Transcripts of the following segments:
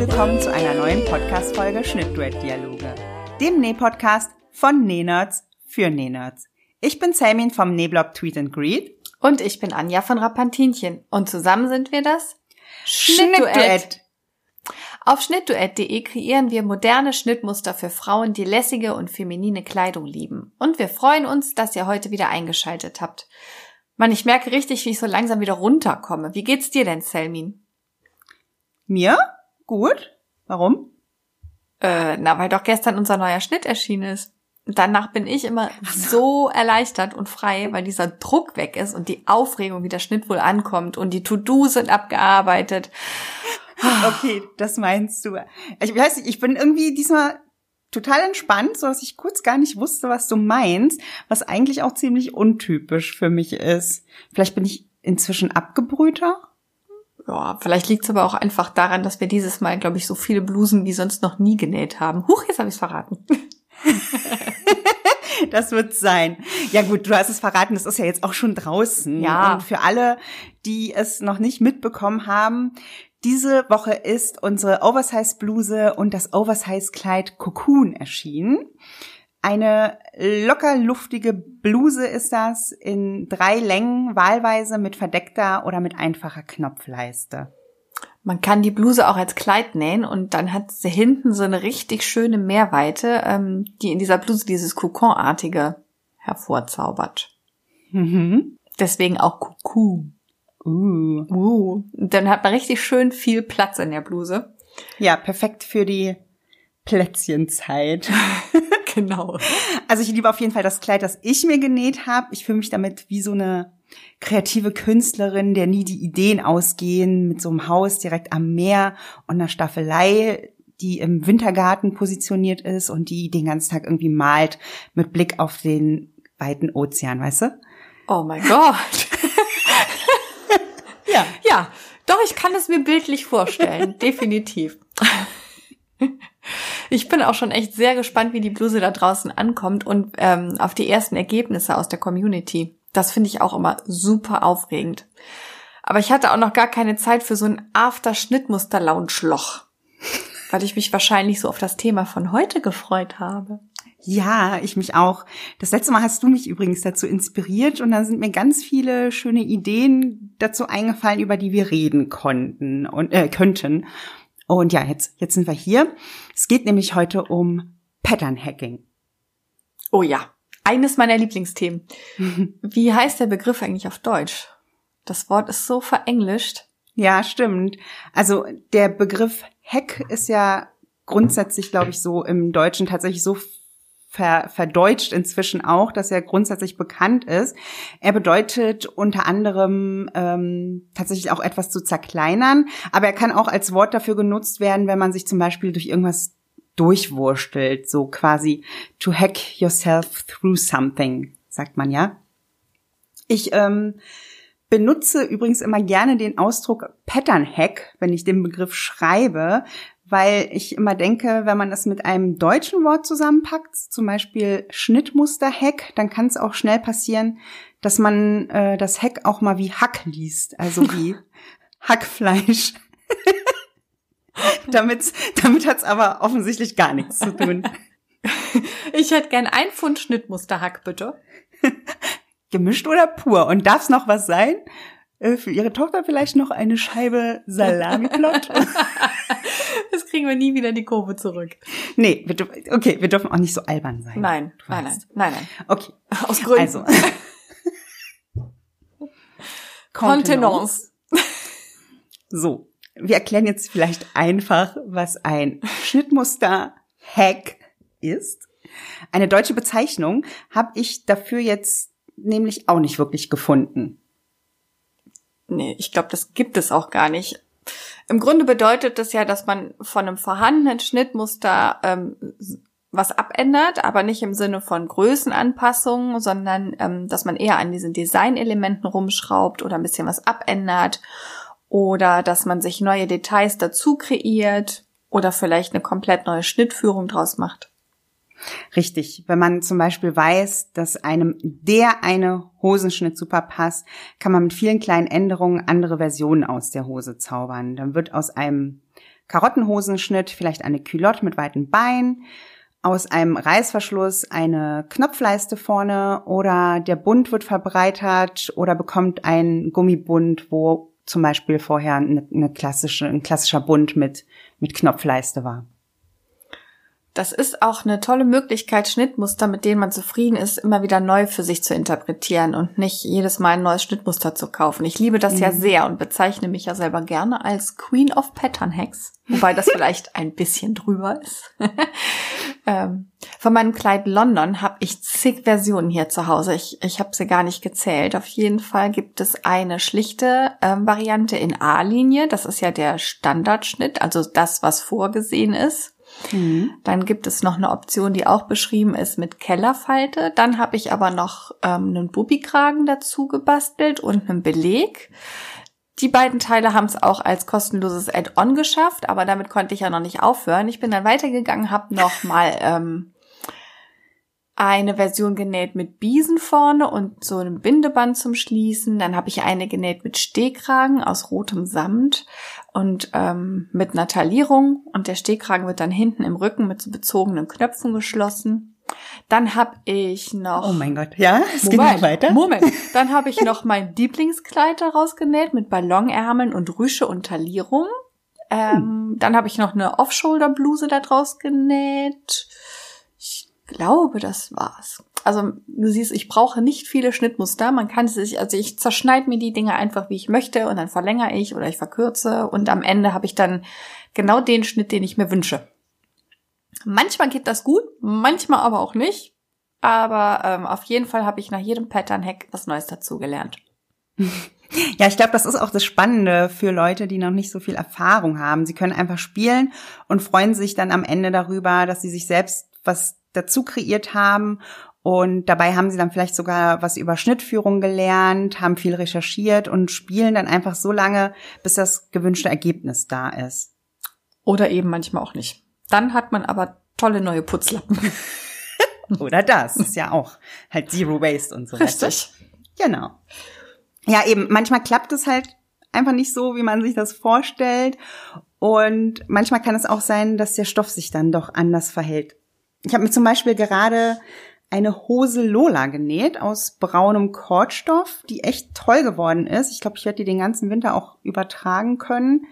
willkommen zu einer neuen Podcast-Folge Schnittduett-Dialoge, dem Näh-Podcast von Nähnerds für Nähnerds. Ich bin Selmin vom Nähblog Tweet and Greet. Und ich bin Anja von Rapantinchen. Und zusammen sind wir das Schnittduett. Auf schnittduett.de kreieren wir moderne Schnittmuster für Frauen, die lässige und feminine Kleidung lieben. Und wir freuen uns, dass ihr heute wieder eingeschaltet habt. Mann, ich merke richtig, wie ich so langsam wieder runterkomme. Wie geht's dir denn, Selmin? Mir? Gut. Warum? Äh, na, weil doch gestern unser neuer Schnitt erschienen ist. Danach bin ich immer so erleichtert und frei, weil dieser Druck weg ist und die Aufregung, wie der Schnitt wohl ankommt und die To-Dos sind abgearbeitet. Okay, das meinst du. Ich weiß nicht, ich bin irgendwie diesmal total entspannt, so dass ich kurz gar nicht wusste, was du meinst, was eigentlich auch ziemlich untypisch für mich ist. Vielleicht bin ich inzwischen abgebrühter. Ja, vielleicht liegt es aber auch einfach daran, dass wir dieses Mal, glaube ich, so viele Blusen wie sonst noch nie genäht haben. Huch, jetzt habe ich es verraten. das wird sein. Ja gut, du hast es verraten, das ist ja jetzt auch schon draußen. Ja. Und für alle, die es noch nicht mitbekommen haben, diese Woche ist unsere Oversize-Bluse und das Oversize-Kleid Cocoon erschienen. Eine locker luftige Bluse ist das in drei Längen, wahlweise mit verdeckter oder mit einfacher Knopfleiste. Man kann die Bluse auch als Kleid nähen und dann hat sie hinten so eine richtig schöne Mehrweite, ähm, die in dieser Bluse dieses Coconartige hervorzaubert. Mhm. Deswegen auch Cocoon. Uh. Uh. Dann hat man richtig schön viel Platz in der Bluse. Ja, perfekt für die Plätzchenzeit. genau. Also ich liebe auf jeden Fall das Kleid, das ich mir genäht habe. Ich fühle mich damit wie so eine kreative Künstlerin, der nie die Ideen ausgehen, mit so einem Haus direkt am Meer und einer Staffelei, die im Wintergarten positioniert ist und die den ganzen Tag irgendwie malt mit Blick auf den weiten Ozean, weißt du? Oh mein Gott. Ja. Ja, doch, ich kann es mir bildlich vorstellen. Definitiv. Ich bin auch schon echt sehr gespannt, wie die Bluse da draußen ankommt und ähm, auf die ersten Ergebnisse aus der Community. Das finde ich auch immer super aufregend. Aber ich hatte auch noch gar keine Zeit für so ein After-Schnittmuster-Lounge-Loch, weil ich mich wahrscheinlich so auf das Thema von heute gefreut habe. Ja, ich mich auch. Das letzte Mal hast du mich übrigens dazu inspiriert und dann sind mir ganz viele schöne Ideen dazu eingefallen, über die wir reden konnten und äh, könnten. Und ja, jetzt jetzt sind wir hier. Es geht nämlich heute um Pattern Hacking. Oh ja, eines meiner Lieblingsthemen. Wie heißt der Begriff eigentlich auf Deutsch? Das Wort ist so verenglischt. Ja, stimmt. Also der Begriff Hack ist ja grundsätzlich, glaube ich, so im Deutschen tatsächlich so ver, verdeutscht inzwischen auch, dass er grundsätzlich bekannt ist. Er bedeutet unter anderem ähm, tatsächlich auch etwas zu zerkleinern, aber er kann auch als Wort dafür genutzt werden, wenn man sich zum Beispiel durch irgendwas durchwurstelt, so quasi to hack yourself through something, sagt man ja. Ich ähm, benutze übrigens immer gerne den Ausdruck Pattern Hack, wenn ich den Begriff schreibe, weil ich immer denke, wenn man das mit einem deutschen Wort zusammenpackt, zum Beispiel Schnittmuster-Hack, dann kann es auch schnell passieren, dass man äh, das Hack auch mal wie Hack liest, also wie Hackfleisch. damit damit hat's aber offensichtlich gar nichts zu tun. Ich hätte gern ein Pfund Schnittmusterhack, bitte. Gemischt oder pur? Und darf's noch was sein? Äh, Für ihre Tochter vielleicht noch eine Scheibe Salamiplot? Das kriegen wir nie wieder die Kurve zurück. nee, wir, dürfen- okay, wir dürfen auch nicht so albern sein. Nein, nein, nein, nein, nein. Okay, Aus Gründen. also. Kontenance. So, wir erklären jetzt vielleicht einfach, was ein Schnittmuster-Hack ist. Eine deutsche Bezeichnung habe ich dafür jetzt nämlich auch nicht wirklich gefunden. Nee, ich glaube, das gibt es auch gar nicht. Im Grunde bedeutet das ja, dass man von einem vorhandenen Schnittmuster ähm, was abändert, aber nicht im Sinne von Größenanpassungen, sondern ähm, dass man eher an diesen Designelementen rumschraubt oder ein bisschen was abändert oder dass man sich neue Details dazu kreiert oder vielleicht eine komplett neue Schnittführung draus macht. Richtig. Wenn man zum Beispiel weiß, dass einem der eine Hosenschnitt super passt, kann man mit vielen kleinen Änderungen andere Versionen aus der Hose zaubern. Dann wird aus einem Karottenhosenschnitt vielleicht eine Culotte mit weiten Beinen, aus einem Reißverschluss eine Knopfleiste vorne oder der Bund wird verbreitert oder bekommt ein Gummibund, wo zum Beispiel vorher eine, eine klassische, ein klassischer Bund mit, mit Knopfleiste war. Das ist auch eine tolle Möglichkeit, Schnittmuster, mit denen man zufrieden ist, immer wieder neu für sich zu interpretieren und nicht jedes Mal ein neues Schnittmuster zu kaufen. Ich liebe das mhm. ja sehr und bezeichne mich ja selber gerne als Queen of Pattern Hacks, wobei das vielleicht ein bisschen drüber ist. ähm, von meinem Kleid London habe ich zig Versionen hier zu Hause. Ich, ich habe sie gar nicht gezählt. Auf jeden Fall gibt es eine schlichte ähm, Variante in A-Linie. Das ist ja der Standardschnitt, also das, was vorgesehen ist. Mhm. Dann gibt es noch eine Option, die auch beschrieben ist mit Kellerfalte. Dann habe ich aber noch ähm, einen Bubikragen dazu gebastelt und einen Beleg. Die beiden Teile haben es auch als kostenloses Add-on geschafft, aber damit konnte ich ja noch nicht aufhören. Ich bin dann weitergegangen, habe noch mal ähm, eine Version genäht mit Biesen vorne und so einem Bindeband zum Schließen. Dann habe ich eine genäht mit Stehkragen aus rotem Samt und ähm, mit einer Taillierung. Und der Stehkragen wird dann hinten im Rücken mit so bezogenen Knöpfen geschlossen. Dann habe ich noch. Oh mein Gott, ja, es geht noch weiter. Moment. Dann habe ich noch mein Lieblingskleid daraus genäht mit Ballonärmeln und Rüsche und Taillierung. Ähm, hm. Dann habe ich noch eine Off-Shoulder-Bluse daraus genäht glaube, das war's. Also du siehst, ich brauche nicht viele Schnittmuster. Man kann sich, also ich zerschneide mir die Dinge einfach, wie ich möchte, und dann verlängere ich oder ich verkürze und am Ende habe ich dann genau den Schnitt, den ich mir wünsche. Manchmal geht das gut, manchmal aber auch nicht. Aber ähm, auf jeden Fall habe ich nach jedem Pattern-Hack was Neues dazugelernt. Ja, ich glaube, das ist auch das Spannende für Leute, die noch nicht so viel Erfahrung haben. Sie können einfach spielen und freuen sich dann am Ende darüber, dass sie sich selbst was dazu kreiert haben. Und dabei haben sie dann vielleicht sogar was über Schnittführung gelernt, haben viel recherchiert und spielen dann einfach so lange, bis das gewünschte Ergebnis da ist. Oder eben manchmal auch nicht. Dann hat man aber tolle neue Putzlappen. Oder das ist ja auch halt Zero Waste und so weiter. Richtig. Genau. Ja, eben, manchmal klappt es halt einfach nicht so, wie man sich das vorstellt. Und manchmal kann es auch sein, dass der Stoff sich dann doch anders verhält ich habe mir zum Beispiel gerade eine Hose Lola genäht aus braunem Kordstoff, die echt toll geworden ist. Ich glaube, ich werde die den ganzen Winter auch übertragen können.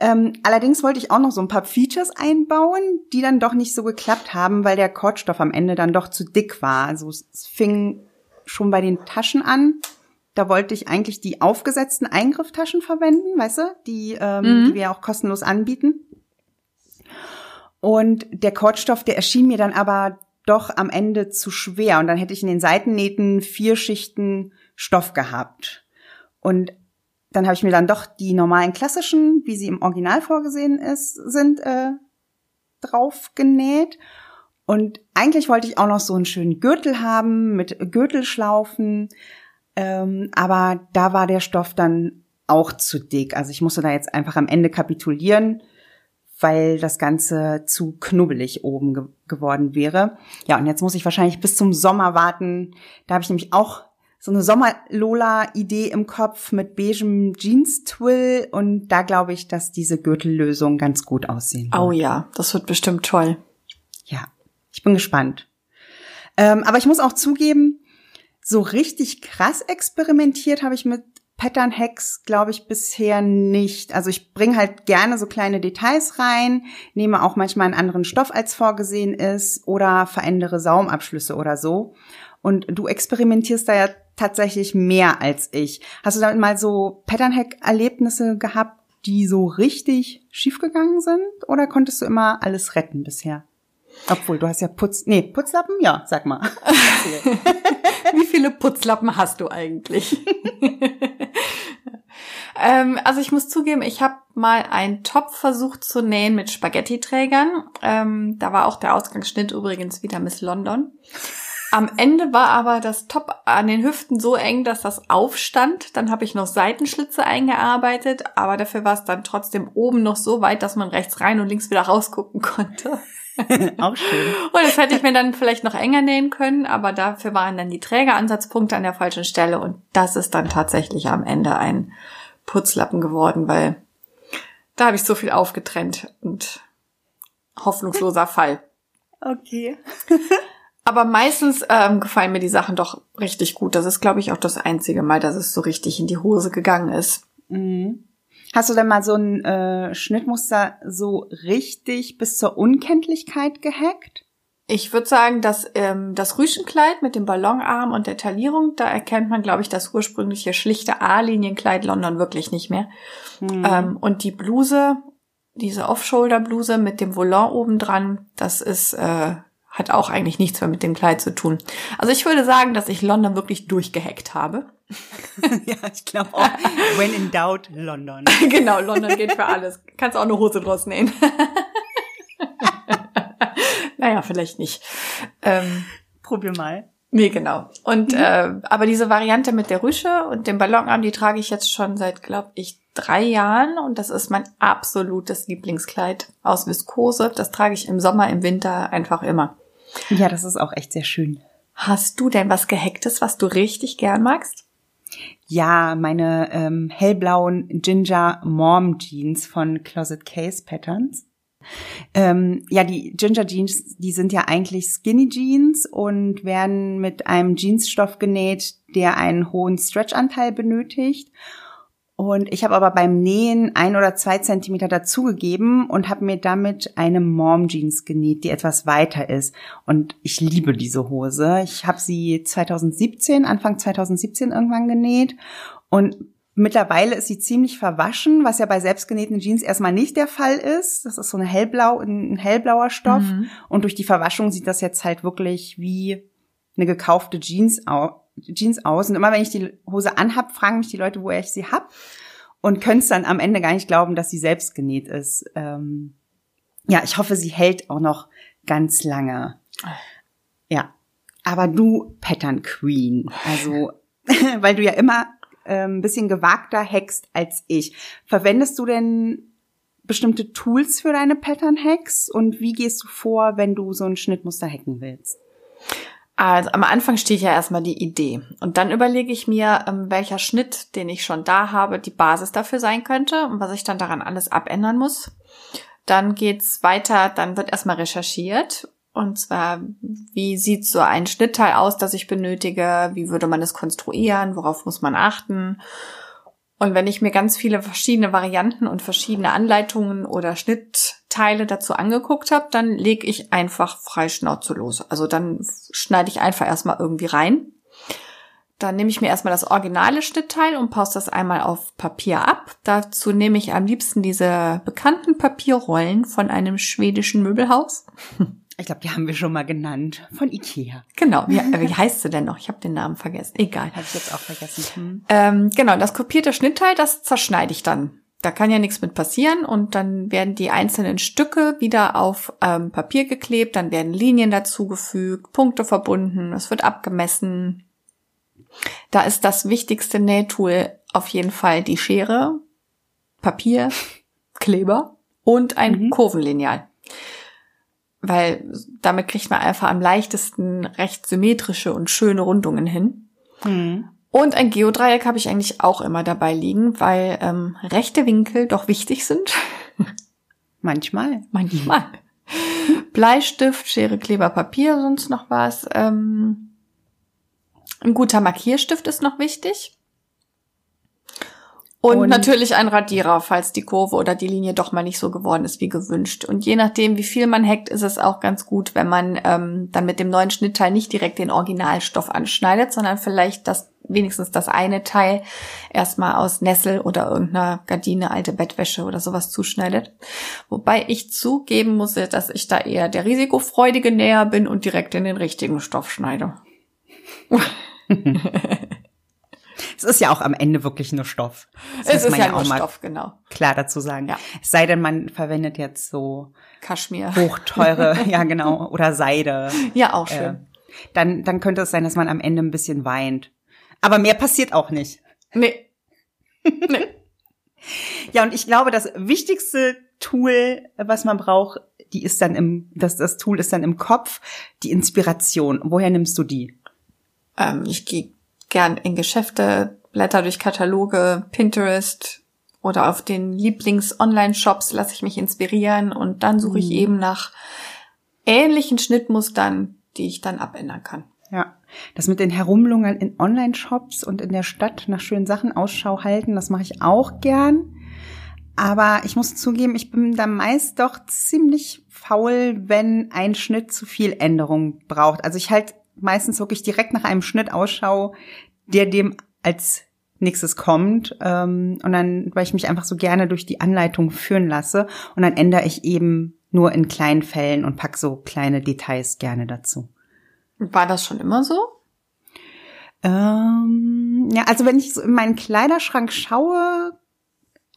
Ähm, allerdings wollte ich auch noch so ein paar Features einbauen, die dann doch nicht so geklappt haben, weil der Kordstoff am Ende dann doch zu dick war. Also es fing schon bei den Taschen an. Da wollte ich eigentlich die aufgesetzten Eingrifftaschen verwenden, weißt du, die, ähm, mhm. die wir auch kostenlos anbieten. Und der Kordstoff, der erschien mir dann aber doch am Ende zu schwer. Und dann hätte ich in den Seitennähten vier Schichten Stoff gehabt. Und dann habe ich mir dann doch die normalen klassischen, wie sie im Original vorgesehen ist, sind, äh, drauf genäht. Und eigentlich wollte ich auch noch so einen schönen Gürtel haben mit Gürtelschlaufen. Ähm, aber da war der Stoff dann auch zu dick. Also ich musste da jetzt einfach am Ende kapitulieren weil das Ganze zu knubbelig oben ge geworden wäre. Ja, und jetzt muss ich wahrscheinlich bis zum Sommer warten. Da habe ich nämlich auch so eine Sommer-Lola-Idee im Kopf mit beigem Jeans-Twill und da glaube ich, dass diese Gürtellösung ganz gut aussehen wird. Oh ja, das wird bestimmt toll. Ja, ich bin gespannt. Ähm, aber ich muss auch zugeben, so richtig krass experimentiert habe ich mit Pattern-Hacks, glaube ich, bisher nicht. Also ich bringe halt gerne so kleine Details rein, nehme auch manchmal einen anderen Stoff als vorgesehen ist oder verändere Saumabschlüsse oder so. Und du experimentierst da ja tatsächlich mehr als ich. Hast du da mal so Pattern-Hack-Erlebnisse gehabt, die so richtig schiefgegangen sind? Oder konntest du immer alles retten bisher? Obwohl, du hast ja Putz, nee, Putzlappen? Ja, sag mal. Wie viele Putzlappen hast du eigentlich? Ähm, also ich muss zugeben, ich habe mal einen Top versucht zu nähen mit Spaghetti-Trägern. Ähm, da war auch der Ausgangsschnitt übrigens wieder Miss London. Am Ende war aber das Top an den Hüften so eng, dass das aufstand. Dann habe ich noch Seitenschlitze eingearbeitet, aber dafür war es dann trotzdem oben noch so weit, dass man rechts rein und links wieder rausgucken konnte. Auch schön. Und das hätte ich mir dann vielleicht noch enger nähen können, aber dafür waren dann die Trägeransatzpunkte an der falschen Stelle und das ist dann tatsächlich am Ende ein Putzlappen geworden, weil Da habe ich so viel aufgetrennt und hoffnungsloser Fall. Okay. Aber meistens ähm, gefallen mir die Sachen doch richtig gut. Das ist, glaube ich, auch das einzige Mal, dass es so richtig in die Hose gegangen ist. Mhm. Hast du denn mal so ein äh, Schnittmuster so richtig bis zur Unkenntlichkeit gehackt? Ich würde sagen, dass ähm, das Rüschenkleid mit dem Ballonarm und der Taillierung, da erkennt man, glaube ich, das ursprüngliche schlichte A-Linienkleid London wirklich nicht mehr. Mhm. Ähm, und die Bluse, diese Off-Shoulder-Bluse mit dem Volant oben dran, das ist äh, hat auch eigentlich nichts mehr mit dem Kleid zu tun. Also ich würde sagen, dass ich London wirklich durchgehackt habe. ja, ich glaube auch. When in doubt, London. genau, London geht für alles. Kannst auch eine Hose draus nähen. naja, vielleicht nicht. Ähm, Probier mal. Nee, genau. Und mhm. äh, aber diese Variante mit der Rüsche und dem Ballonarm, die trage ich jetzt schon seit, glaube ich, drei Jahren und das ist mein absolutes Lieblingskleid aus Viskose. Das trage ich im Sommer, im Winter einfach immer. Ja, das ist auch echt sehr schön. Hast du denn was Gehacktes, was du richtig gern magst? Ja, meine ähm, hellblauen Ginger Mom Jeans von Closet Case Patterns. Ähm, ja, die Ginger Jeans, die sind ja eigentlich Skinny Jeans und werden mit einem Jeansstoff genäht, der einen hohen Stretchanteil benötigt. Und ich habe aber beim Nähen ein oder zwei Zentimeter dazugegeben und habe mir damit eine Mom Jeans genäht, die etwas weiter ist. Und ich liebe diese Hose. Ich habe sie 2017, Anfang 2017 irgendwann genäht. Und mittlerweile ist sie ziemlich verwaschen, was ja bei selbstgenähten Jeans erstmal nicht der Fall ist. Das ist so eine hellblau, ein hellblauer Stoff. Mhm. Und durch die Verwaschung sieht das jetzt halt wirklich wie eine gekaufte Jeans aus Jeans aus und immer wenn ich die Hose anhab, fragen mich die Leute, woher ich sie hab und können es dann am Ende gar nicht glauben, dass sie selbst genäht ist. Ähm, ja, ich hoffe, sie hält auch noch ganz lange. Ja, aber du Pattern Queen, also weil du ja immer ein bisschen gewagter hackst als ich. Verwendest du denn bestimmte Tools für deine Pattern Hacks und wie gehst du vor, wenn du so ein Schnittmuster hacken willst? Also am Anfang steht ja erstmal die Idee und dann überlege ich mir, ähm, welcher Schnitt, den ich schon da habe, die Basis dafür sein könnte und was ich dann daran alles abändern muss. Dann geht's weiter, dann wird erstmal recherchiert und zwar, wie sieht so ein Schnittteil aus, das ich benötige? Wie würde man es konstruieren? Worauf muss man achten? Und wenn ich mir ganz viele verschiedene Varianten und verschiedene Anleitungen oder Schnittteile dazu angeguckt habe, dann lege ich einfach frei Schnauze los. Also dann schneide ich einfach erstmal irgendwie rein. Dann nehme ich mir erstmal das originale Schnittteil und pause das einmal auf Papier ab. Dazu nehme ich am liebsten diese bekannten Papierrollen von einem schwedischen Möbelhaus. Ich glaube, die haben wir schon mal genannt. Von Ikea. Genau. Wie, äh, wie heißt sie denn noch? Ich habe den Namen vergessen. Egal. Habe ich jetzt auch vergessen. Hm. Ähm, genau, das kopierte Schnittteil, das zerschneide ich dann. Da kann ja nichts mit passieren und dann werden die einzelnen Stücke wieder auf ähm, Papier geklebt, dann werden Linien dazugefügt, Punkte verbunden, es wird abgemessen. Da ist das wichtigste Nähtool auf jeden Fall die Schere, Papier, Kleber und ein mhm. Kurvenlineal weil damit kriegt man einfach am leichtesten recht symmetrische und schöne Rundungen hin. Mhm. Und ein Geodreieck habe ich eigentlich auch immer dabei liegen, weil ähm, rechte Winkel doch wichtig sind. Manchmal. Manchmal. Bleistift, Schere, Kleber, Papier, sonst noch was. Ähm, ein guter Markierstift ist noch wichtig. Und, und, natürlich ein Radierer, falls die Kurve oder die Linie doch mal nicht so geworden ist wie gewünscht. Und je nachdem, wie viel man hackt, ist es auch ganz gut, wenn man ähm, dann mit dem neuen Schnittteil nicht direkt den Originalstoff anschneidet, sondern vielleicht das wenigstens das eine Teil erstmal aus Nessel oder irgendeiner Gardine, alte Bettwäsche oder sowas zuschneidet. Wobei ich zugeben muss, dass ich da eher der risikofreudige Näher bin und direkt in den richtigen Stoff schneide. Es ist ja auch am Ende wirklich nur Stoff. Das es ist ja, ja nur Stoff, genau. Klar dazu sagen. Ja. Es sei denn, man verwendet jetzt so Kaschmir. Hochteure, ja genau, oder Seide. Ja, auch schön. Äh, dann, dann könnte es sein, dass man am Ende ein bisschen weint. Aber mehr passiert auch nicht. Nee. Nee. ja, und ich glaube, das wichtigste Tool, was man braucht, die ist dann im, das, das Tool ist dann im Kopf, die Inspiration. Woher nimmst du die? Ähm, ich gehe gern in Geschäfte, blätter durch Kataloge, Pinterest oder auf den Lieblings-Online-Shops lasse ich mich inspirieren und dann suche ich mhm. eben nach ähnlichen Schnittmustern, die ich dann abändern kann. Ja, das mit den Herumlungern in Online-Shops und in der Stadt nach schönen Sachen Ausschau halten, das mache ich auch gern. Aber ich muss zugeben, ich bin da meist doch ziemlich faul, wenn ein Schnitt zu viel Änderung braucht. Also ich halt meistens wirklich direkt nach einem Schnitt Ausschau, der dem als nächstes kommt. Ähm, und dann, weil ich mich einfach so gerne durch die Anleitung führen lasse. Und dann ändere ich eben nur in kleinen Fällen und pack so kleine Details gerne dazu. War das schon immer so? Ähm, ja, also wenn ich so in meinen Kleiderschrank schaue,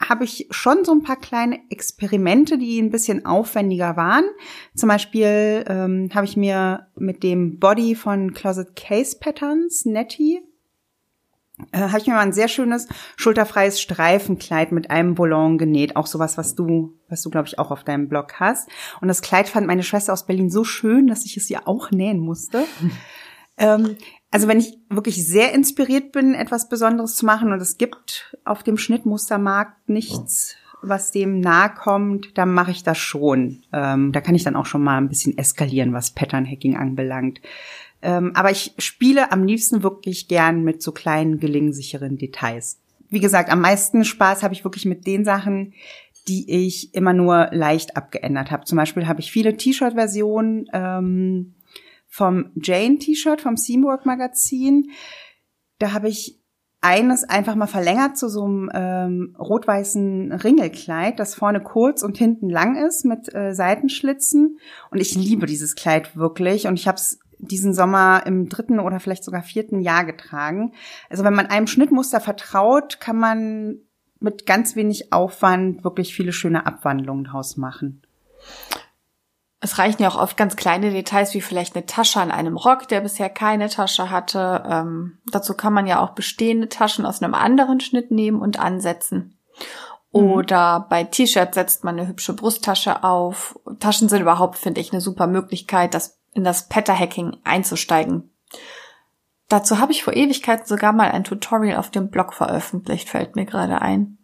habe ich schon so ein paar kleine Experimente, die ein bisschen aufwendiger waren. Zum Beispiel ähm, habe ich mir mit dem Body von Closet Case Patterns, Nettie, äh, habe ich mir mal ein sehr schönes schulterfreies Streifenkleid mit einem Volant genäht. Auch sowas, was du, was du, glaube ich, auch auf deinem Blog hast. Und das Kleid fand meine Schwester aus Berlin so schön, dass ich es ihr auch nähen musste. ähm, also wenn ich wirklich sehr inspiriert bin, etwas Besonderes zu machen und es gibt auf dem Schnittmustermarkt nichts, was dem nahe kommt, dann mache ich das schon. Ähm, da kann ich dann auch schon mal ein bisschen eskalieren, was Pattern Hacking anbelangt. Ähm, aber ich spiele am liebsten wirklich gern mit so kleinen, gelingsicheren Details. Wie gesagt, am meisten Spaß habe ich wirklich mit den Sachen, die ich immer nur leicht abgeändert habe. Zum Beispiel habe ich viele T-Shirt-Versionen ähm, vom Jane T-Shirt vom Seamwork Magazin. Da habe ich eines einfach mal verlängert zu so einem ähm, rot-weißen Ringelkleid, das vorne kurz und hinten lang ist mit äh, Seitenschlitzen. Und ich liebe dieses Kleid wirklich. Und ich habe es diesen Sommer im dritten oder vielleicht sogar vierten Jahr getragen. Also wenn man einem Schnittmuster vertraut, kann man mit ganz wenig Aufwand wirklich viele schöne Abwandlungen draus machen. Es reichen ja auch oft ganz kleine Details, wie vielleicht eine Tasche an einem Rock, der bisher keine Tasche hatte. Ähm, dazu kann man ja auch bestehende Taschen aus einem anderen Schnitt nehmen und ansetzen. Mhm. Oder bei T-Shirts setzt man eine hübsche Brusttasche auf. Taschen sind überhaupt, finde ich, eine super Möglichkeit, das in das Patter-Hacking einzusteigen. Dazu habe ich vor Ewigkeiten sogar mal ein Tutorial auf dem Blog veröffentlicht, fällt mir gerade ein.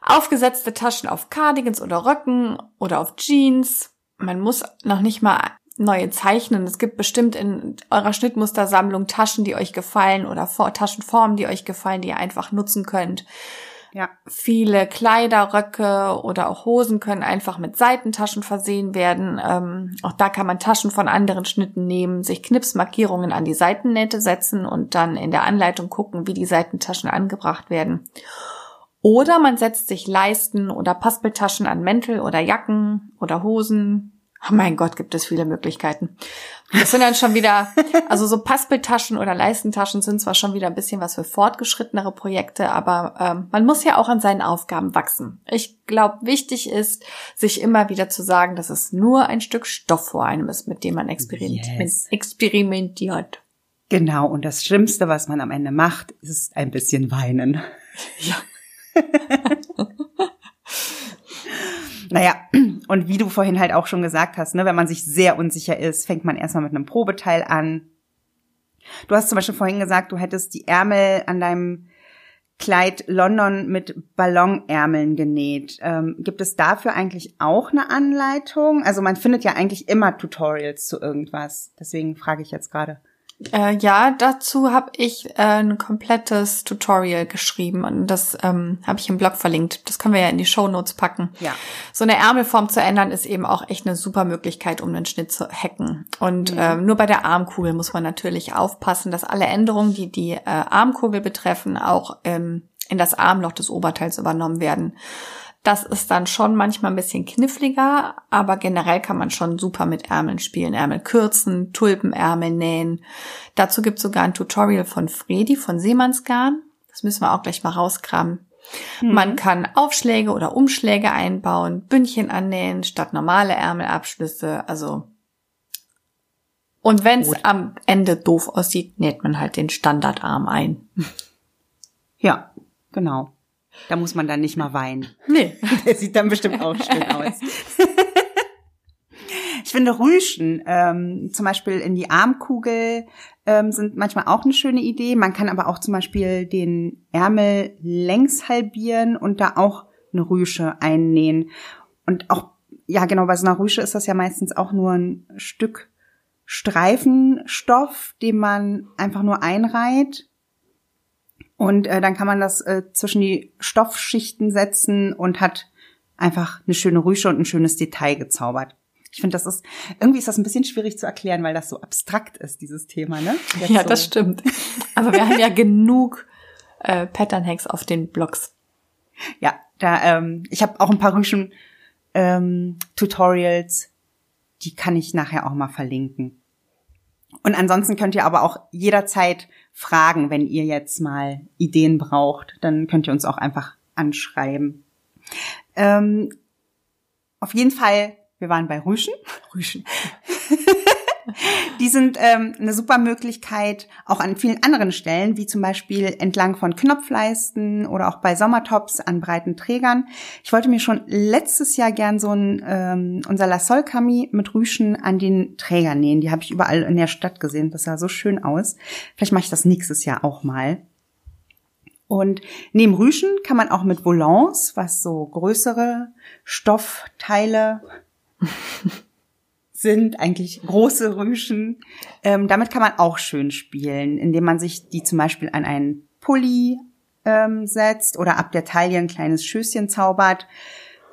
Aufgesetzte Taschen auf Cardigans oder Röcken oder auf Jeans. Man muss noch nicht mal neue zeichnen. Es gibt bestimmt in eurer Schnittmustersammlung Taschen, die euch gefallen oder Taschenformen, die euch gefallen, die ihr einfach nutzen könnt. Ja. Viele Kleider, Röcke oder auch Hosen können einfach mit Seitentaschen versehen werden. Ähm, auch da kann man Taschen von anderen Schnitten nehmen, sich Knipsmarkierungen an die Seitennähte setzen und dann in der Anleitung gucken, wie die Seitentaschen angebracht werden. Oder man setzt sich Leisten oder Paspeltaschen an Mäntel oder Jacken oder Hosen, Oh mein Gott, gibt es viele Möglichkeiten. Das sind dann schon wieder, also so Paspeltaschen oder Leistentaschen sind zwar schon wieder ein bisschen was für fortgeschrittenere Projekte, aber ähm, man muss ja auch an seinen Aufgaben wachsen. Ich glaube, wichtig ist, sich immer wieder zu sagen, dass es nur ein Stück Stoff vor einem ist, mit dem man experimentiert. Yes. experimentiert. Genau, und das Schlimmste, was man am Ende macht, ist ein bisschen weinen. Ja. Naja, und wie du vorhin halt auch schon gesagt hast, ne, wenn man sich sehr unsicher ist, fängt man erstmal mit einem Probeteil an. Du hast zum Beispiel vorhin gesagt, du hättest die Ärmel an deinem Kleid London mit Ballonärmeln genäht. Ähm, gibt es dafür eigentlich auch eine Anleitung? Also man findet ja eigentlich immer Tutorials zu irgendwas. Deswegen frage ich jetzt gerade. Äh, ja, dazu habe ich äh, ein komplettes Tutorial geschrieben und das ähm, habe ich im Blog verlinkt. Das können wir ja in die Show Notes packen. Ja. So eine Ärmelform zu ändern ist eben auch echt eine super Möglichkeit, um den Schnitt zu hacken. Und mhm. äh, nur bei der Armkugel muss man natürlich aufpassen, dass alle Änderungen, die die äh, Armkugel betreffen, auch ähm, in das Armloch des Oberteils übernommen werden. Das ist dann schon manchmal ein bisschen kniffliger, aber generell kann man schon super mit Ärmeln spielen. Ärmel kürzen, Tulpenärmel nähen. Dazu gibt es sogar ein Tutorial von Fredi von Seemannsgarn. Das müssen wir auch gleich mal rauskramen. Mhm. Man kann Aufschläge oder Umschläge einbauen, Bündchen annähen statt normale Ärmelabschlüsse. Also und wenn es am Ende doof aussieht, näht man halt den Standardarm ein. Ja, genau. Da muss man dann nicht mal weinen. Nee. Der sieht dann bestimmt auch schön aus. ich finde Rüschen, ähm, zum Beispiel in die Armkugel, ähm, sind manchmal auch eine schöne Idee. Man kann aber auch zum Beispiel den Ärmel längs halbieren und da auch eine Rüsche einnähen. Und auch, ja genau, bei so einer Rüsche ist das ja meistens auch nur ein Stück Streifenstoff, den man einfach nur einreiht. Und äh, dann kann man das äh, zwischen die Stoffschichten setzen und hat einfach eine schöne Rüsche und ein schönes Detail gezaubert. Ich finde, das ist, irgendwie ist das ein bisschen schwierig zu erklären, weil das so abstrakt ist, dieses Thema, ne? Jetzt ja, so. das stimmt. Aber wir haben ja genug äh, Pattern-Hacks auf den Blogs. Ja, da, ähm, ich habe auch ein paar Rüschen ähm, Tutorials, die kann ich nachher auch mal verlinken. Und ansonsten könnt ihr aber auch jederzeit fragen, wenn ihr jetzt mal Ideen braucht, dann könnt ihr uns auch einfach anschreiben. Ähm, auf jeden Fall, wir waren bei Rüschen. Rüschen. Die sind ähm, eine super Möglichkeit, auch an vielen anderen Stellen, wie zum Beispiel entlang von Knopfleisten oder auch bei Sommertops an breiten Trägern. Ich wollte mir schon letztes Jahr gern so ein ähm, unser La Sol Kami mit Rüschen an den Trägern nähen. Die habe ich überall in der Stadt gesehen. Das sah so schön aus. Vielleicht mache ich das nächstes Jahr auch mal. Und neben Rüschen kann man auch mit Volants, was so größere Stoffteile sind, eigentlich große Rüschen. Ähm, damit kann man auch schön spielen, indem man sich die zum Beispiel an einen Pulli ähm, setzt oder ab der Taille ein kleines Schößchen zaubert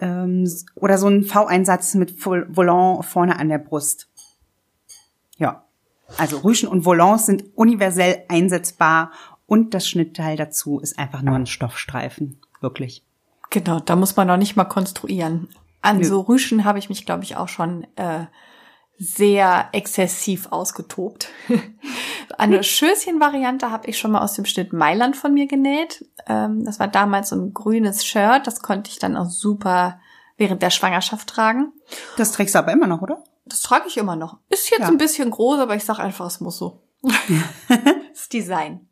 ähm, oder so ein V-Einsatz mit Volant vorne an der Brust. Ja, also Rüschen und Volants sind universell einsetzbar und das Schnittteil dazu ist einfach nur ein Stoffstreifen, wirklich. Genau, da muss man noch nicht mal konstruieren. An Nö. so Rüschen habe ich mich, glaube ich, auch schon äh, sehr exzessiv ausgetobt. Eine Schößchen-Variante habe ich schon mal aus dem Schnitt Mailand von mir genäht. Ähm, das war damals so ein grünes Shirt. Das konnte ich dann auch super während der Schwangerschaft tragen. Das trägst du aber immer noch, oder? Das trage ich immer noch. Ist jetzt ja. ein bisschen groß, aber ich sag einfach, es muss so. das Design.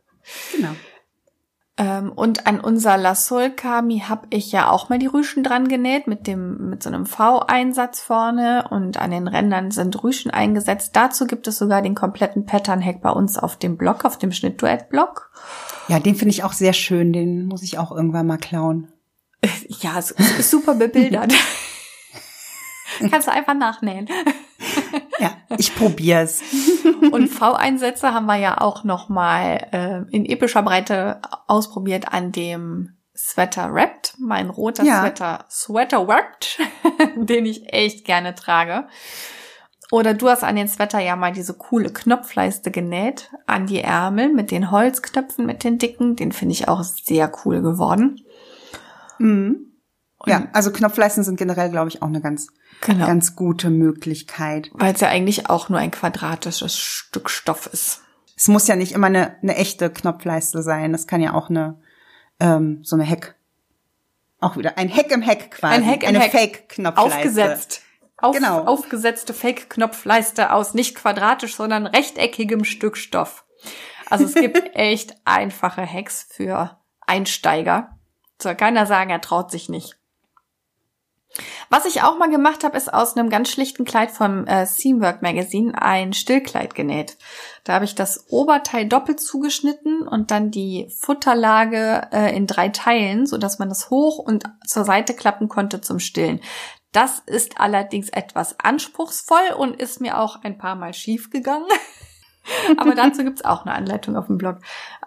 Genau. Ähm, und an unser La Sol Kami habe ich ja auch mal die Rüschen dran genäht mit dem mit so einem V-Einsatz vorne und an den Rändern sind Rüschen eingesetzt. Dazu gibt es sogar den kompletten Pattern Hack bei uns auf dem Blog, auf dem Schnittduett Blog. Ja, den finde ich auch sehr schön. Den muss ich auch irgendwann mal klauen. Ja, super bebildert. Kannst du einfach nachnähen. Ja, ich probier's. Und V-Einsätze haben wir ja auch noch mal äh, in epischer Breite ausprobiert an dem Sweater Wrapped, mein roter ja. Sweater Sweater Wrapped, den ich echt gerne trage. Oder du hast an den Sweater ja mal diese coole Knopfleiste genäht an die Ärmel mit den Holzknöpfen, mit den dicken. Den finde ich auch sehr cool geworden. Mhm. Ja, also Knopfleisten sind generell, glaube ich, auch eine ganz genau. ganz gute Möglichkeit. Weil es ja eigentlich auch nur ein quadratisches Stück Stoff ist. Es muss ja nicht immer eine, eine echte Knopfleiste sein. Es kann ja auch eine ähm, so eine Heck. Auch wieder ein Heck im Heck quasi. Ein Heck im eine Fake-Knopfleiste. Aufgesetzt. Auf, genau. Aufgesetzte Fake-Knopfleiste aus nicht quadratisch, sondern rechteckigem Stück Stoff. Also es gibt echt einfache Hacks für Einsteiger. Soll keiner sagen, er traut sich nicht. Was ich auch mal gemacht habe, ist aus einem ganz schlichten Kleid vom äh, Seamwork Magazine ein Stillkleid genäht. Da habe ich das Oberteil doppelt zugeschnitten und dann die Futterlage äh, in drei Teilen, so dass man das hoch und zur Seite klappen konnte zum Stillen. Das ist allerdings etwas anspruchsvoll und ist mir auch ein paar Mal schief gegangen. Aber dazu gibt's auch eine Anleitung auf dem Blog.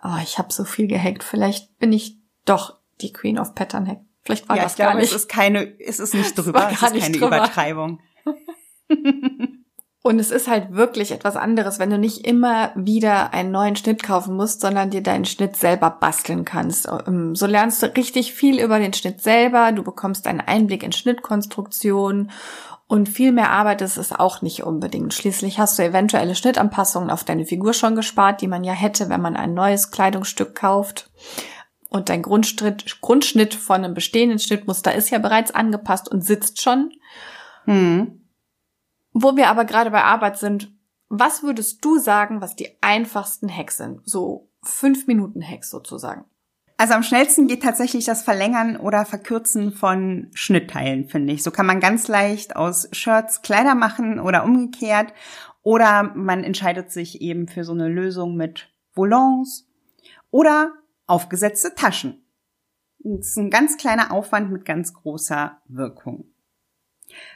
Oh, ich habe so viel gehackt. Vielleicht bin ich doch die Queen of Pattern Hack. Vielleicht war ja, das ich gar glaube, nicht. Es ist keine, es ist nicht drüber, es, es ist keine drüber. Übertreibung. Und es ist halt wirklich etwas anderes, wenn du nicht immer wieder einen neuen Schnitt kaufen musst, sondern dir deinen Schnitt selber basteln kannst. Ähm, so lernst du richtig viel über den Schnitt selber, du bekommst einen Einblick in Schnittkonstruktion und viel mehr Arbeit ist es auch nicht unbedingt. Schließlich hast du eventuelle Schnittanpassungen auf deine Figur schon gespart, die man ja hätte, wenn man ein neues Kleidungsstück kauft und dein Grundschnitt, Grundschnitt von einem bestehenden Schnittmuster ist ja bereits angepasst und sitzt schon. Hm. Wo wir aber gerade bei Arbeit sind, was würdest du sagen, was die einfachsten Hacks sind? So fünf Minuten Hacks sozusagen. Also am schnellsten geht tatsächlich das Verlängern oder Verkürzen von Schnittteilen, finde ich. So kann man ganz leicht aus Shirts Kleider machen oder umgekehrt. Oder man entscheidet sich eben für so eine Lösung mit Volants oder aufgesetzte Taschen. Das ist ein ganz kleiner Aufwand mit ganz großer Wirkung.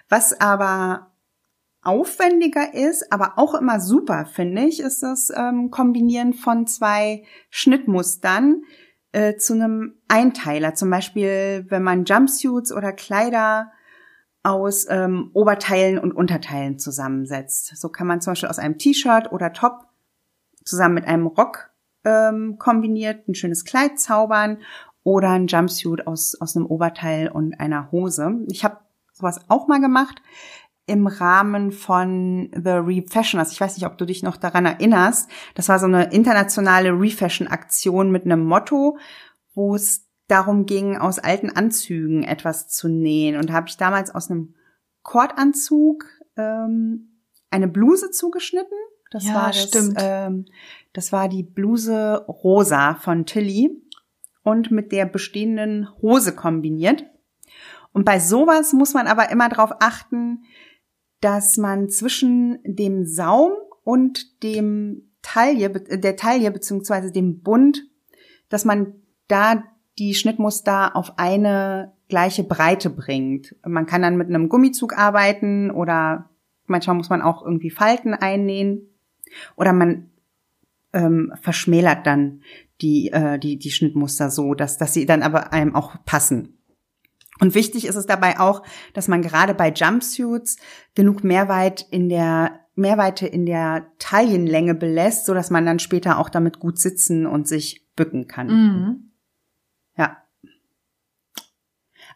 Was aber aufwendiger ist, aber auch immer super, finde ich, ist das ähm, Kombinieren von zwei Schnittmustern äh, zu einem Einteiler. Zum Beispiel, wenn man Jumpsuits oder Kleider aus ähm, Oberteilen und Unterteilen zusammensetzt. So kann man zum Beispiel aus einem T-Shirt oder Top zusammen mit einem Rock ähm, kombiniert ein schönes Kleid zaubern oder ein Jumpsuit aus, aus einem Oberteil und einer Hose. Ich habe sowas auch mal gemacht im Rahmen von The Refashioners. Ich weiß nicht, ob du dich noch daran erinnerst. Das war so eine internationale Refashion-Aktion mit einem Motto, wo es darum ging, aus alten Anzügen etwas zu nähen. Und da habe ich damals aus einem Kordanzug ähm, eine Bluse zugeschnitten. Das Ja, war das, stimmt. Ähm, das war die Bluse rosa von Tilly und mit der bestehenden Hose kombiniert. Und bei sowas muss man aber immer darauf achten, dass man zwischen dem Saum und dem Taille, äh, der Taille beziehungsweise dem Bund, dass man da die Schnittmuster auf eine gleiche Breite bringt. Man kann dann mit einem Gummizug arbeiten oder manchmal muss man auch irgendwie Falten einnähen oder man ähm, verschmälert dann die, äh, die, die Schnittmuster so, dass, dass sie dann aber einem auch passen. Und wichtig ist es dabei auch, dass man gerade bei Jumpsuits genug Mehrweit in der Mehrweite in der Taillenlänge belässt, so dass man dann später auch damit gut sitzen und sich bücken kann. Mhm. Ja.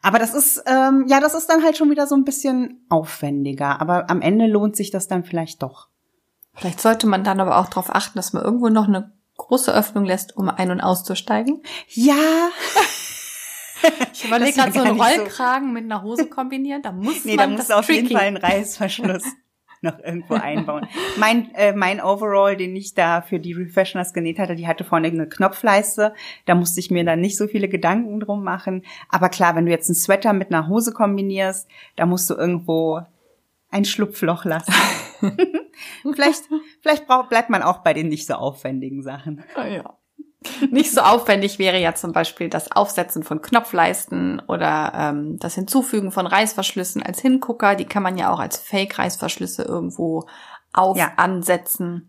Aber das ist, ähm, ja, das ist dann halt schon wieder so ein bisschen aufwendiger. Aber am Ende lohnt sich das dann vielleicht doch. Vielleicht sollte man dann aber auch darauf achten, dass man irgendwo noch eine große Öffnung lässt, um ein- und auszusteigen. Ja, Ich überlege gerade so einen nicht so- Rollkragen mit einer Hose kombinieren. Da muss nee, da man musst das du auf jeden tricky. Fall einen Reißverschluss noch irgendwo einbauen. Mein, äh, mein Overall, den ich da für die Refashioners genäht hatte, die hatte vorne eine Knopfleiste. Da musste ich mir dann nicht so viele Gedanken drum machen. Aber klar, wenn du jetzt einen Sweater mit einer Hose kombinierst, da musst du irgendwo ein Schlupfloch lassen. vielleicht, vielleicht braucht, bleibt man auch bei den nicht so aufwendigen Sachen. Ah, Ja. Nicht so aufwendig wäre ja zum Beispiel das Aufsetzen von Knopfleisten oder ähm, das Hinzufügen von Reißverschlüssen als Hingucker. Die kann man ja auch als Fake-Reißverschlüsse irgendwo auf Ja. ansetzen.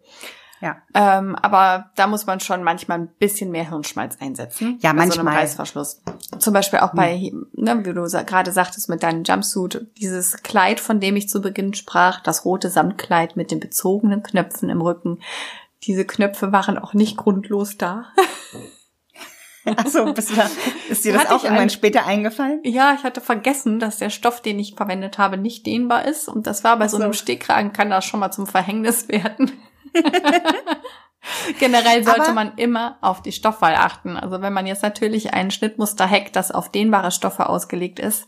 Ja. Ähm, aber da muss man schon manchmal ein bisschen mehr Hirnschmalz einsetzen. Ja, bei So einem manchmal. Reißverschluss. Zum Beispiel auch bei, ne, wie du sa- gerade sagtest, mit deinem Jumpsuit, dieses Kleid, von dem ich zu Beginn sprach, das rote Samtkleid mit den bezogenen Knöpfen im Rücken. Diese Knöpfe waren auch nicht grundlos da. Achso, bist du da, ist dir das Hatte auch irgendwann ein- später eingefallen? Ja, ich hatte vergessen, dass der Stoff, den ich verwendet habe, nicht dehnbar ist. Und das war bei so so. einem Stehkragen, kann das schon mal zum Verhängnis werden. Generell sollte Aber- man immer auf die Stoffwahl achten. Also wenn man jetzt natürlich ein Schnittmuster hackt, das auf dehnbare Stoffe ausgelegt ist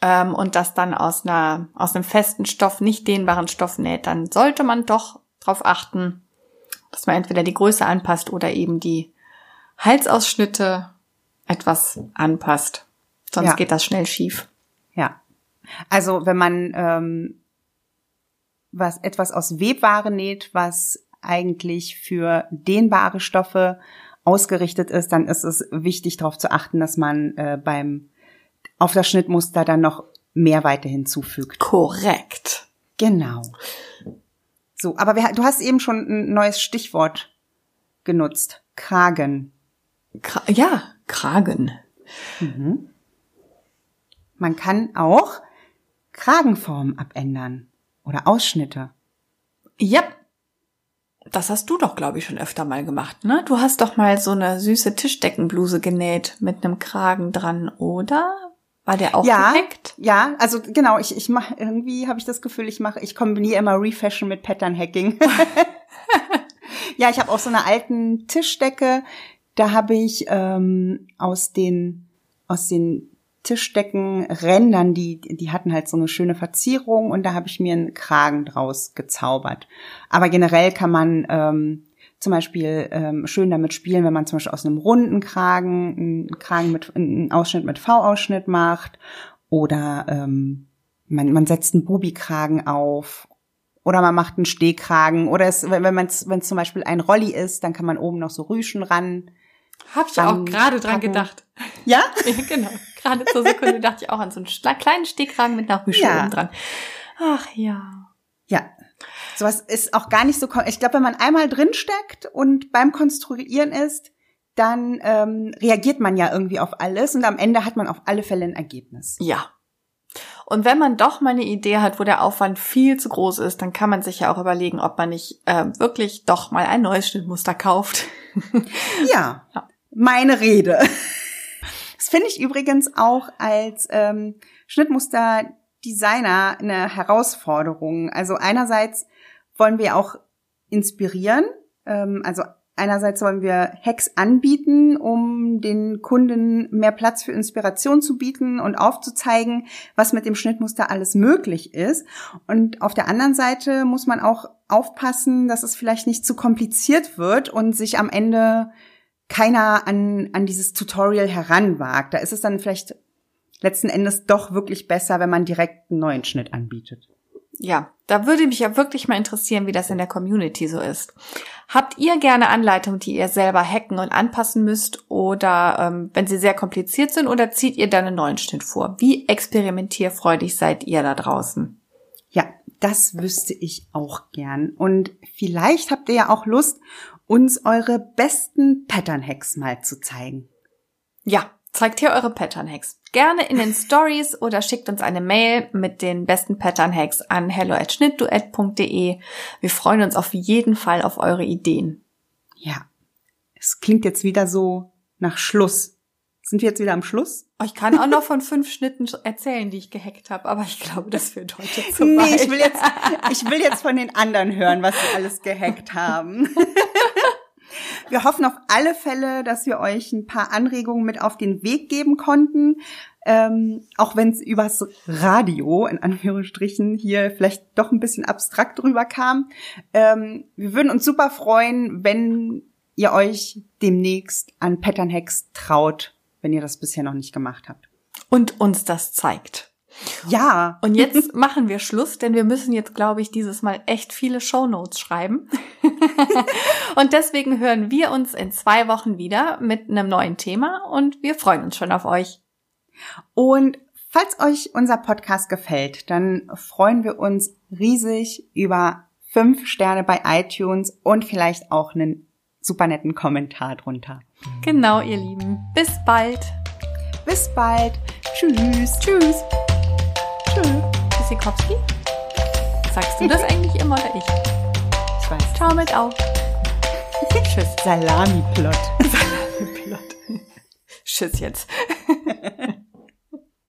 ähm, und das dann aus einer aus einem festen Stoff, nicht dehnbaren Stoff näht, dann sollte man doch darauf achten, dass man entweder die Größe anpasst oder eben die Halsausschnitte etwas anpasst. Sonst Ja. geht das schnell schief. Ja. Also wenn man ähm, was etwas aus Webware näht, was eigentlich für dehnbare Stoffe ausgerichtet ist, dann ist es wichtig darauf zu achten, dass man äh, beim auf das Schnittmuster dann noch Mehrweite hinzufügt. Korrekt. Genau. So, aber wir, du hast eben schon ein neues Stichwort genutzt. Kragen. Kra ja, Kragen. Man kann auch Kragenformen abändern oder Ausschnitte. Ja. Das hast du doch, glaube ich, schon öfter mal gemacht, ne? Du hast doch mal so eine süße Tischdeckenbluse genäht mit einem Kragen dran, oder? War der auch ja, gehackt? ja, also genau, ich, ich mache irgendwie habe ich das Gefühl, ich mache, ich kombiniere immer Refashion mit Pattern Hacking. ja, ich habe auch so eine alten Tischdecke, da habe ich ähm, aus den aus den Tischdeckenrändern, die die hatten halt so eine schöne Verzierung und da habe ich mir einen Kragen draus gezaubert. Aber generell kann man ähm, zum Beispiel ähm, schön damit spielen, wenn man zum Beispiel aus einem runden Kragen einen Kragen mit einen Ausschnitt mit V-Ausschnitt macht oder ähm, man, man setzt einen Bubi-Kragen auf oder man macht einen Stehkragen oder es, wenn man wenn es zum Beispiel ein Rolli ist, dann kann man oben noch so Rüschen ran. Hab ich auch gerade dran gedacht. Ja? ja genau. Gerade zur Sekunde dachte ich auch an so einen kleinen Stehkragen mit einer Rüsche Ja. oben dran. Ach ja. Ja. Sowas ist auch gar nicht so. Ich glaube, wenn man einmal drinsteckt und beim Konstruieren ist, dann ähm, reagiert man ja irgendwie auf alles und am Ende hat man auf alle Fälle ein Ergebnis. Ja. Und wenn man doch mal eine Idee hat, wo der Aufwand viel zu groß ist, dann kann man sich ja auch überlegen, ob man nicht äh, wirklich doch mal ein neues Schnittmuster kauft. Ja, Ja. Meine Rede. Das finde ich übrigens auch als ähm, Schnittmuster-Designer eine Herausforderung. Also einerseits wollen wir auch inspirieren, ähm, also einerseits wollen wir Hacks anbieten, um den Kunden mehr Platz für Inspiration zu bieten und aufzuzeigen, was mit dem Schnittmuster alles möglich ist. Und auf der anderen Seite muss man auch aufpassen, dass es vielleicht nicht zu kompliziert wird und sich am Ende keiner an, an dieses Tutorial heranwagt. Da ist es dann vielleicht letzten Endes doch wirklich besser, wenn man direkt einen neuen Schnitt anbietet. Ja, da würde mich ja wirklich mal interessieren, wie das in der Community so ist. Habt ihr gerne Anleitungen, die ihr selber hacken und anpassen müsst oder ähm, wenn sie sehr kompliziert sind oder zieht ihr dann einen neuen Schnitt vor? Wie experimentierfreudig seid ihr da draußen? Ja, das wüsste ich auch gern. Und vielleicht habt ihr ja auch Lust, uns eure besten Pattern-Hacks mal zu zeigen. Ja, zeigt hier eure Pattern-Hacks. Gerne in den Stories oder schickt uns eine Mail mit den besten Pattern-Hacks an hello@schnittduett.de. Wir freuen uns auf jeden Fall auf eure Ideen. Ja, es klingt jetzt wieder so nach Schluss. Sind wir jetzt wieder am Schluss? Oh, Ich kann auch noch von fünf Schnitten erzählen, die ich gehackt habe, aber ich glaube, das wird heute zu nee, weit. ich will jetzt, ich will jetzt von den anderen hören, was sie alles gehackt haben. Wir hoffen auf alle Fälle, dass wir euch ein paar Anregungen mit auf den Weg geben konnten. Ähm, auch wenn es übers Radio, in Anführungsstrichen, hier vielleicht doch ein bisschen abstrakt drüber kam. Ähm, wir würden uns super freuen, wenn ihr euch demnächst an Pattern Hacks traut, wenn ihr das bisher noch nicht gemacht habt. Und uns das zeigt. Ja, Und jetzt machen wir Schluss, denn wir müssen jetzt, glaube ich, dieses Mal echt viele Shownotes schreiben. und deswegen hören wir uns in zwei Wochen wieder mit einem neuen Thema und wir freuen uns schon auf euch. Und falls euch unser Podcast gefällt, dann freuen wir uns riesig über fünf Sterne bei iTunes und vielleicht auch einen super netten Kommentar drunter. Genau, ihr Lieben. Bis bald. Bis bald. Tschüss. Tschüss. Tschüss. Tschüssikowski. Sagst du das eigentlich immer oder ich? Ich weiß. Ciao mit auf. Tschüss. Salami-Plot. Tschüss jetzt.